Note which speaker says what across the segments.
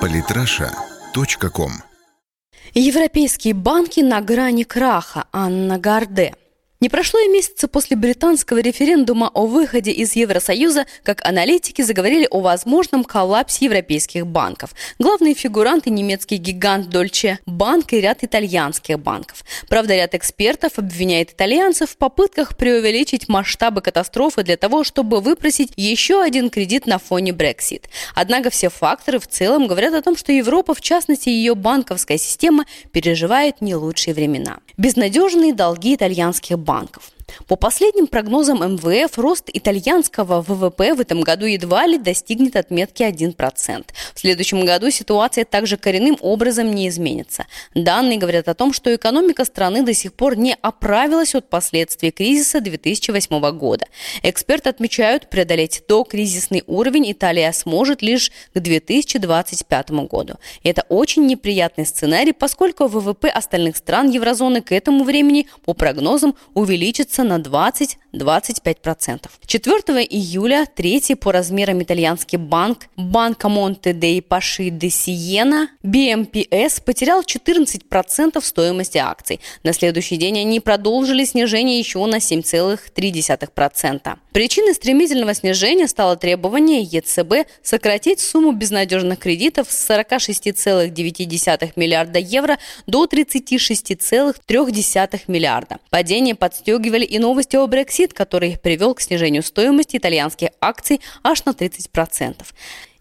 Speaker 1: Политраша.ком
Speaker 2: Европейские банки на грани краха. Анна Гарде. Не прошло и месяца после британского референдума о выходе из Евросоюза, как аналитики заговорили о возможном коллапсе европейских банков. Главные фигуранты – немецкий гигант Дольче Банк и ряд итальянских банков. Правда, ряд экспертов обвиняет итальянцев в попытках преувеличить масштабы катастрофы для того, чтобы выпросить еще один кредит на фоне Brexit. Однако все факторы в целом говорят о том, что Европа, в частности ее банковская система, переживает не лучшие времена. Безнадежные долги итальянских банков банков. По последним прогнозам МВФ, рост итальянского ВВП в этом году едва ли достигнет отметки 1%. В следующем году ситуация также коренным образом не изменится. Данные говорят о том, что экономика страны до сих пор не оправилась от последствий кризиса 2008 года. Эксперты отмечают, преодолеть до кризисный уровень Италия сможет лишь к 2025 году. Это очень неприятный сценарий, поскольку ВВП остальных стран еврозоны к этому времени, по прогнозам, увеличится на 20-25%. 4 июля третий по размерам итальянский банк Банка Монте дей Паши де Сиена BMPS потерял 14% стоимости акций. На следующий день они продолжили снижение еще на 7,3%. Причиной стремительного снижения стало требование ЕЦБ сократить сумму безнадежных кредитов с 46,9 миллиарда евро до 36,3 миллиарда. Падение подстегивали и новости о Brexit, который привел к снижению стоимости итальянских акций аж на 30%.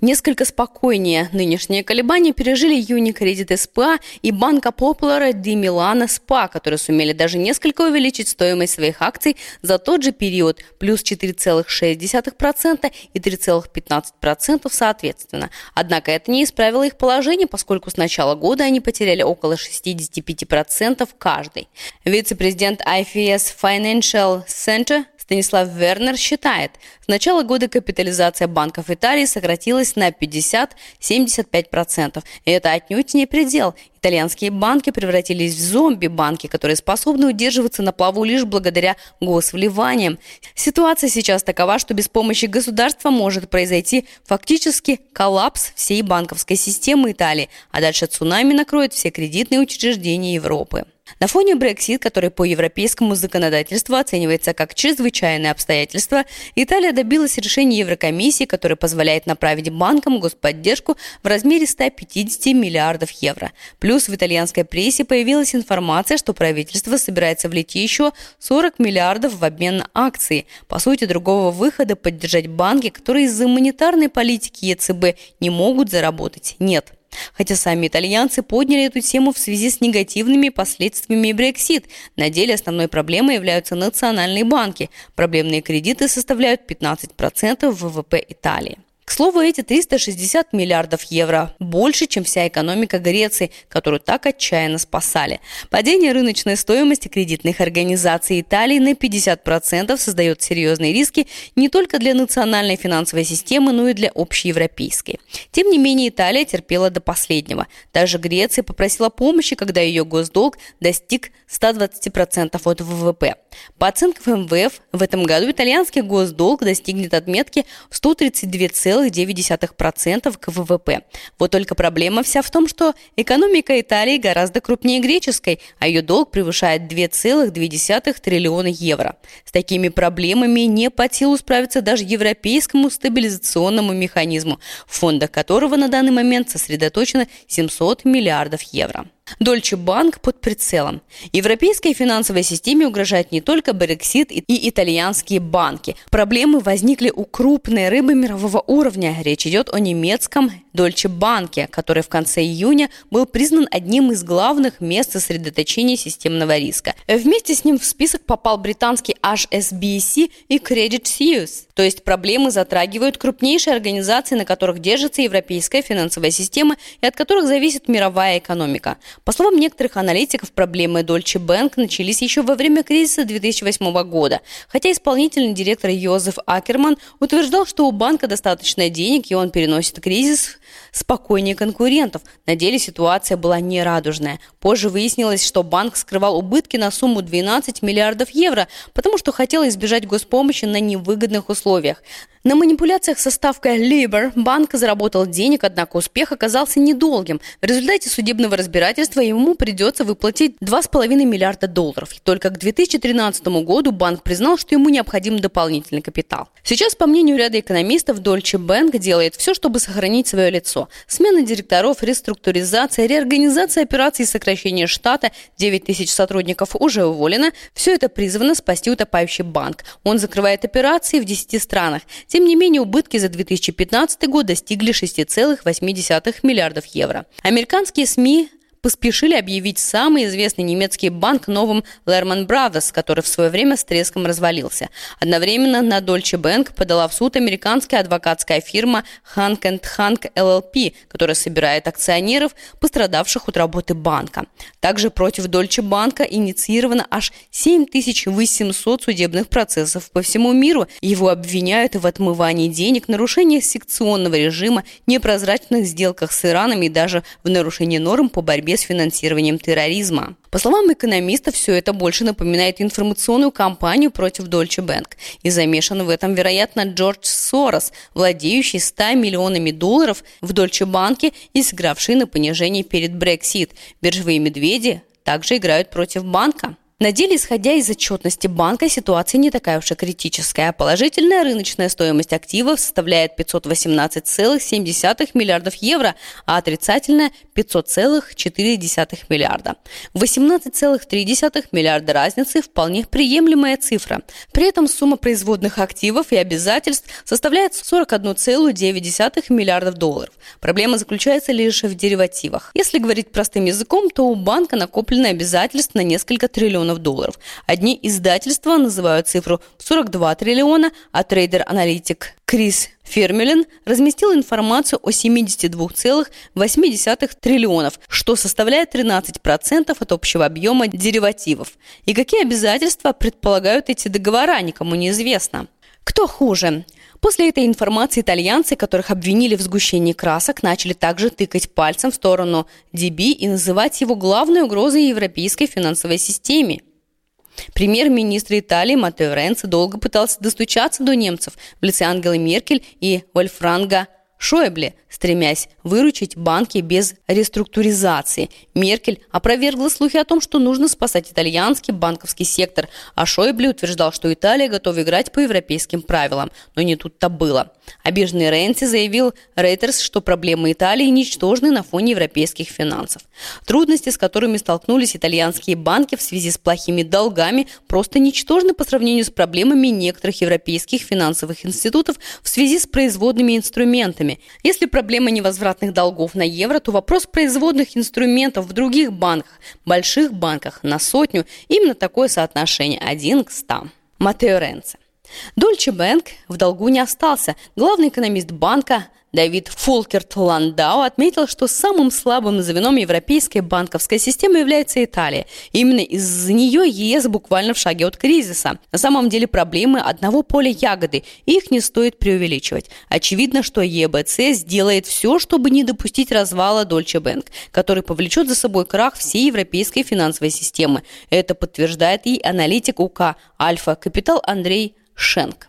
Speaker 2: Несколько спокойнее нынешние колебания пережили Юникредит СПА и Банка Популара Ди Милана СПА, которые сумели даже несколько увеличить стоимость своих акций за тот же период, плюс 4,6% и 3,15% соответственно. Однако это не исправило их положение, поскольку с начала года они потеряли около 65% каждый. Вице-президент IFS Financial Center Станислав Вернер считает, с начала года капитализация банков Италии сократилась на 50-75%. И это отнюдь не предел. Итальянские банки превратились в зомби-банки, которые способны удерживаться на плаву лишь благодаря госвливаниям. Ситуация сейчас такова, что без помощи государства может произойти фактически коллапс всей банковской системы Италии, а дальше цунами накроет все кредитные учреждения Европы. На фоне Brexit, который по европейскому законодательству оценивается как чрезвычайное обстоятельство, Италия добилась решения Еврокомиссии, которое позволяет направить банкам господдержку в размере 150 миллиардов евро. Плюс в итальянской прессе появилась информация, что правительство собирается влить еще 40 миллиардов в обмен на акции. По сути, другого выхода поддержать банки, которые из-за монетарной политики ЕЦБ не могут заработать, нет. Хотя сами итальянцы подняли эту тему в связи с негативными последствиями Brexit. На деле основной проблемой являются национальные банки. Проблемные кредиты составляют 15% ВВП Италии. К слову, эти 360 миллиардов евро больше, чем вся экономика Греции, которую так отчаянно спасали. Падение рыночной стоимости кредитных организаций Италии на 50% создает серьезные риски не только для национальной финансовой системы, но и для общеевропейской. Тем не менее, Италия терпела до последнего. Даже Греция попросила помощи, когда ее госдолг достиг 120% от ВВП. По оценкам МВФ, в этом году итальянский госдолг достигнет отметки в 132, 2,9% к ВВП. Вот только проблема вся в том, что экономика Италии гораздо крупнее греческой, а ее долг превышает 2,2 триллиона евро. С такими проблемами не по силу справиться даже европейскому стабилизационному механизму, в фондах которого на данный момент сосредоточено 700 миллиардов евро. Дольче Банк под прицелом. Европейской финансовой системе угрожает не только Брексит и итальянские банки. Проблемы возникли у крупной рыбы мирового уровня. Речь идет о немецком Дольче Банке, который в конце июня был признан одним из главных мест сосредоточения системного риска. Вместе с ним в список попал британский HSBC и Credit Suisse. То есть проблемы затрагивают крупнейшие организации, на которых держится европейская финансовая система и от которых зависит мировая экономика. По словам некоторых аналитиков, проблемы Deutsche Bank начались еще во время кризиса 2008 года, хотя исполнительный директор Йозеф Акерман утверждал, что у банка достаточно денег, и он переносит кризис спокойнее конкурентов. На деле ситуация была нерадужная. Позже выяснилось, что банк скрывал убытки на сумму 12 миллиардов евро, потому что хотел избежать госпомощи на невыгодных условиях. На манипуляциях со ставкой Libor банк заработал денег, однако успех оказался недолгим. В результате судебного разбирательства ему придется выплатить 2,5 миллиарда долларов. И только к 2013 году банк признал, что ему необходим дополнительный капитал. Сейчас, по мнению ряда экономистов, Deutsche Bank делает все, чтобы сохранить свое лицо. Смена директоров, реструктуризация, реорганизация операций и сокращение штата, 9 тысяч сотрудников уже уволено. Все это призвано спасти утопающий банк. Он закрывает операции в 10 странах. Тем не менее, убытки за 2015 год достигли 6,8 миллиардов евро. Американские СМИ поспешили объявить самый известный немецкий банк новым Lehman Brothers, который в свое время с треском развалился. Одновременно на Deutsche Bank подала в суд американская адвокатская фирма Hank Hank LLP, которая собирает акционеров, пострадавших от работы банка. Также против Deutsche Bank инициировано аж 7800 судебных процессов по всему миру. Его обвиняют в отмывании денег, нарушении секционного режима, непрозрачных сделках с Ираном и даже в нарушении норм по борьбе борьбе с финансированием терроризма. По словам экономистов, все это больше напоминает информационную кампанию против Deutsche Bank. И замешан в этом, вероятно, Джордж Сорос, владеющий 100 миллионами долларов в Deutsche Bank и сыгравший на понижение перед Brexit. Биржевые медведи также играют против банка. На деле, исходя из отчетности банка, ситуация не такая уж и критическая. Положительная рыночная стоимость активов составляет 518,7 миллиардов евро, а отрицательная – 500,4 миллиарда. 18,3 миллиарда разницы – вполне приемлемая цифра. При этом сумма производных активов и обязательств составляет 41,9 миллиардов долларов. Проблема заключается лишь в деривативах. Если говорить простым языком, то у банка накоплены обязательства на несколько триллионов триллионов долларов. Одни издательства называют цифру 42 триллиона, а трейдер-аналитик Крис Фермелин разместил информацию о 72,8 триллионов, что составляет 13% от общего объема деривативов. И какие обязательства предполагают эти договора, никому не известно. Кто хуже? После этой информации итальянцы, которых обвинили в сгущении красок, начали также тыкать пальцем в сторону DB и называть его главной угрозой европейской финансовой системе. Премьер-министр Италии Матео Ренци долго пытался достучаться до немцев в лице Ангелы Меркель и Вольфранга Шойбле, стремясь выручить банки без реструктуризации. Меркель опровергла слухи о том, что нужно спасать итальянский банковский сектор, а Шойбле утверждал, что Италия готова играть по европейским правилам. Но не тут-то было. Обиженный Ренци заявил Рейтерс, что проблемы Италии ничтожны на фоне европейских финансов. Трудности, с которыми столкнулись итальянские банки в связи с плохими долгами, просто ничтожны по сравнению с проблемами некоторых европейских финансовых институтов в связи с производными инструментами. Если проблема невозвратных долгов на евро, то вопрос производных инструментов в других банках, больших банках на сотню, именно такое соотношение 1 к 100. Матео Ренци. Дольче Бэнк в долгу не остался. Главный экономист банка Давид Фулкерт Ландау отметил, что самым слабым звеном европейской банковской системы является Италия. Именно из-за нее ЕС буквально в шаге от кризиса. На самом деле проблемы одного поля ягоды, их не стоит преувеличивать. Очевидно, что ЕБЦ сделает все, чтобы не допустить развала Deutsche Bank, который повлечет за собой крах всей европейской финансовой системы. Это подтверждает и аналитик УК «Альфа Капитал» Андрей Шенк.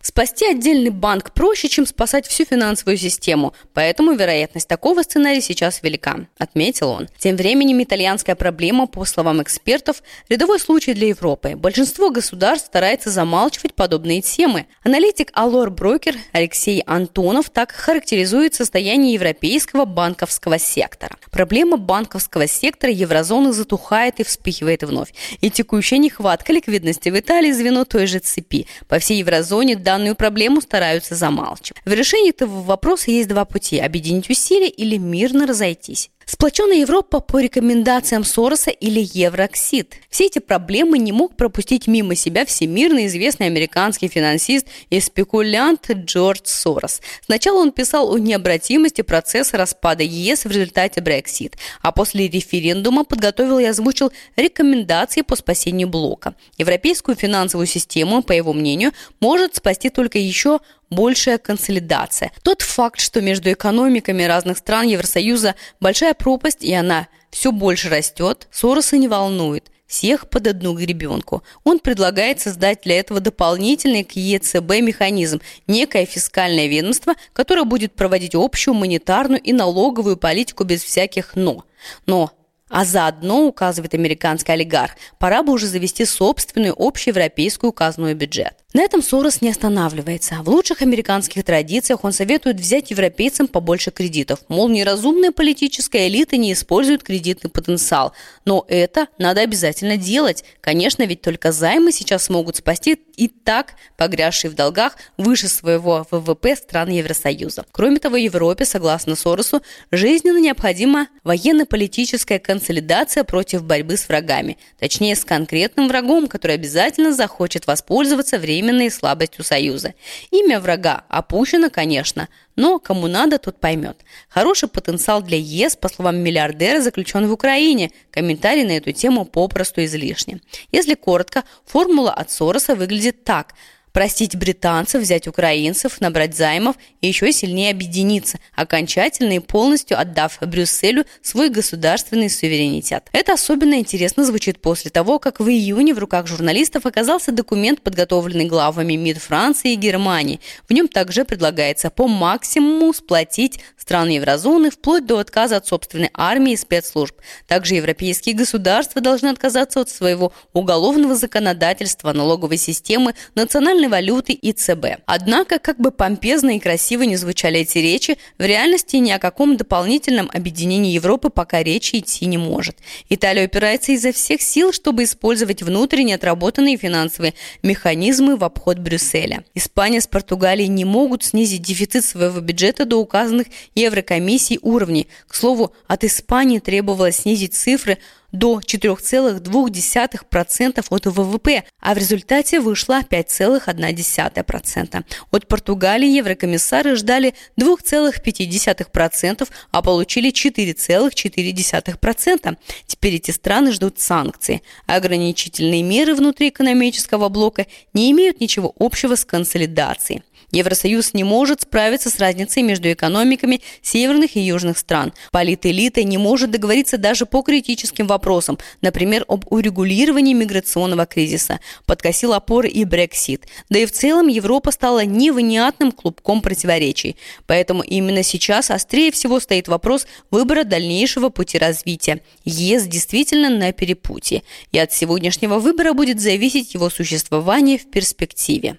Speaker 2: Спасти отдельный банк проще, чем спасать всю финансовую систему, поэтому вероятность такого сценария сейчас велика, отметил он. Тем временем итальянская проблема, по словам экспертов, рядовой случай для Европы. Большинство государств старается замалчивать подобные темы. Аналитик Алор Брокер Алексей Антонов так характеризует состояние европейского банковского сектора. Проблема банковского сектора еврозоны затухает и вспыхивает вновь. И текущая нехватка ликвидности в Италии звено той же цепи. По всей еврозоне данную проблему стараются замалчивать. В решении этого вопроса есть два пути – объединить усилия или мирно разойтись. Сплоченная Европа по рекомендациям Сороса или Евроксид. Все эти проблемы не мог пропустить мимо себя всемирно известный американский финансист и спекулянт Джордж Сорос. Сначала он писал о необратимости процесса распада ЕС в результате Брексит, а после референдума подготовил и озвучил рекомендации по спасению блока. Европейскую финансовую систему, по его мнению, может спасти только еще большая консолидация. Тот факт, что между экономиками разных стран Евросоюза большая пропасть, и она все больше растет, Сороса не волнует всех под одну гребенку. Он предлагает создать для этого дополнительный к ЕЦБ механизм, некое фискальное ведомство, которое будет проводить общую монетарную и налоговую политику без всяких «но». Но а заодно, указывает американский олигарх, пора бы уже завести собственную общеевропейскую указанную бюджет. На этом Сорос не останавливается. В лучших американских традициях он советует взять европейцам побольше кредитов. Мол, неразумная политическая элита не использует кредитный потенциал. Но это надо обязательно делать. Конечно, ведь только займы сейчас смогут спасти и так погрязшие в долгах выше своего ВВП стран Евросоюза. Кроме того, Европе, согласно Соросу, жизненно необходима военно-политическая консолидация против борьбы с врагами. Точнее, с конкретным врагом, который обязательно захочет воспользоваться временной слабостью Союза. Имя врага опущено, конечно, но кому надо, тот поймет. Хороший потенциал для ЕС, по словам миллиардера, заключен в Украине. Комментарий на эту тему попросту излишне. Если коротко, формула от Сороса выглядит так – простить британцев, взять украинцев, набрать займов и еще сильнее объединиться, окончательно и полностью отдав Брюсселю свой государственный суверенитет. Это особенно интересно звучит после того, как в июне в руках журналистов оказался документ, подготовленный главами МИД Франции и Германии. В нем также предлагается по максимуму сплотить страны еврозоны вплоть до отказа от собственной армии и спецслужб. Также европейские государства должны отказаться от своего уголовного законодательства, налоговой системы, национальной национальной валюты и ЦБ. Однако, как бы помпезно и красиво не звучали эти речи, в реальности ни о каком дополнительном объединении Европы пока речи идти не может. Италия упирается изо всех сил, чтобы использовать внутренне отработанные финансовые механизмы в обход Брюсселя. Испания с Португалией не могут снизить дефицит своего бюджета до указанных Еврокомиссией уровней. К слову, от Испании требовалось снизить цифры до 4,2% от ВВП, а в результате вышла 5,1%. От Португалии еврокомиссары ждали 2,5%, а получили 4,4%. Теперь эти страны ждут санкций. Ограничительные меры внутри экономического блока не имеют ничего общего с консолидацией. Евросоюз не может справиться с разницей между экономиками северных и южных стран. Политэлита не может договориться даже по критическим вопросам, например, об урегулировании миграционного кризиса. Подкосил опоры и Брексит. Да и в целом Европа стала невынятным клубком противоречий. Поэтому именно сейчас острее всего стоит вопрос выбора дальнейшего пути развития. ЕС действительно на перепутье. И от сегодняшнего выбора будет зависеть его существование в перспективе.